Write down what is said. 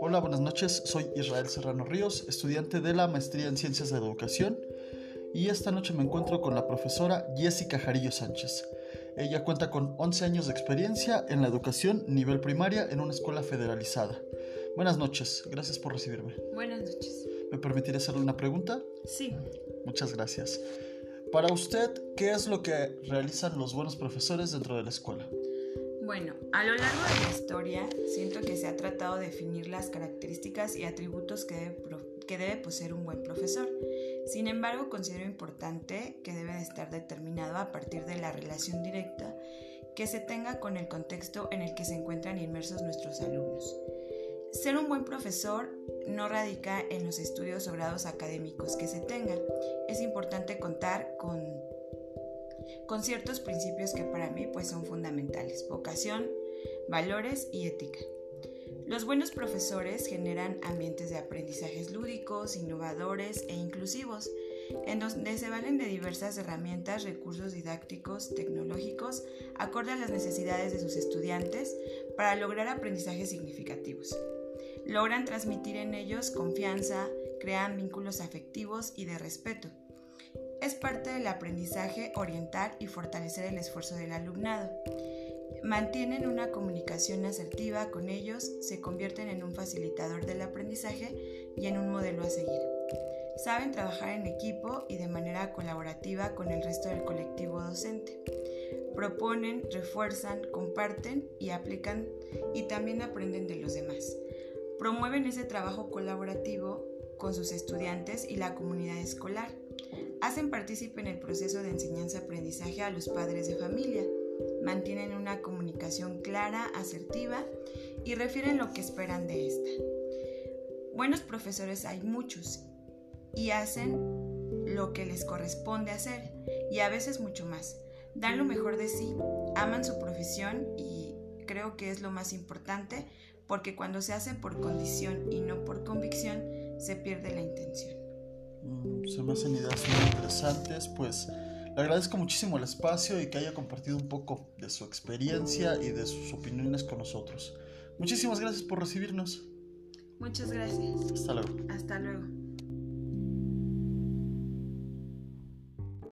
Hola, buenas noches. Soy Israel Serrano Ríos, estudiante de la Maestría en Ciencias de Educación y esta noche me encuentro con la profesora Jessica Jarillo Sánchez. Ella cuenta con 11 años de experiencia en la educación nivel primaria en una escuela federalizada. Buenas noches, gracias por recibirme. Buenas noches. ¿Me permitiría hacerle una pregunta? Sí. Muchas gracias. Para usted, ¿qué es lo que realizan los buenos profesores dentro de la escuela? Bueno, a lo largo de la historia siento que se ha tratado de definir las características y atributos que debe, poseer un buen profesor. Sin embargo, considero importante que debe de estar determinado a partir de la relación directa que se tenga con el contexto en el que se encuentran inmersos nuestros alumnos. Ser un buen profesor no radica en los estudios o grados académicos que se tengan. Es importante contar con, con ciertos principios que para mí pues, son fundamentales. Vocación, valores y ética. Los buenos profesores generan ambientes de aprendizajes lúdicos, innovadores e inclusivos, en donde se valen de diversas herramientas, recursos didácticos, tecnológicos, acorde a las necesidades de sus estudiantes para lograr aprendizajes significativos. Logran transmitir en ellos confianza, crean vínculos afectivos y de respeto. Es parte del aprendizaje orientar y fortalecer el esfuerzo del alumnado. Mantienen una comunicación asertiva con ellos, se convierten en un facilitador del aprendizaje y en un modelo a seguir. Saben trabajar en equipo y de manera colaborativa con el resto del colectivo docente. Proponen, refuerzan, comparten y aplican y también aprenden de los demás. Promueven ese trabajo colaborativo con sus estudiantes y la comunidad escolar. Hacen partícipe en el proceso de enseñanza-aprendizaje a los padres de familia. Mantienen una comunicación clara, asertiva y refieren lo que esperan de esta. Buenos profesores hay muchos y hacen lo que les corresponde hacer y a veces mucho más. Dan lo mejor de sí, aman su profesión y creo que es lo más importante porque cuando se hace por condición y no por convicción, se pierde la intención. Mm, se me hacen ideas muy interesantes, pues le agradezco muchísimo el espacio y que haya compartido un poco de su experiencia y de sus opiniones con nosotros. Muchísimas gracias por recibirnos. Muchas gracias. Hasta luego. Hasta luego.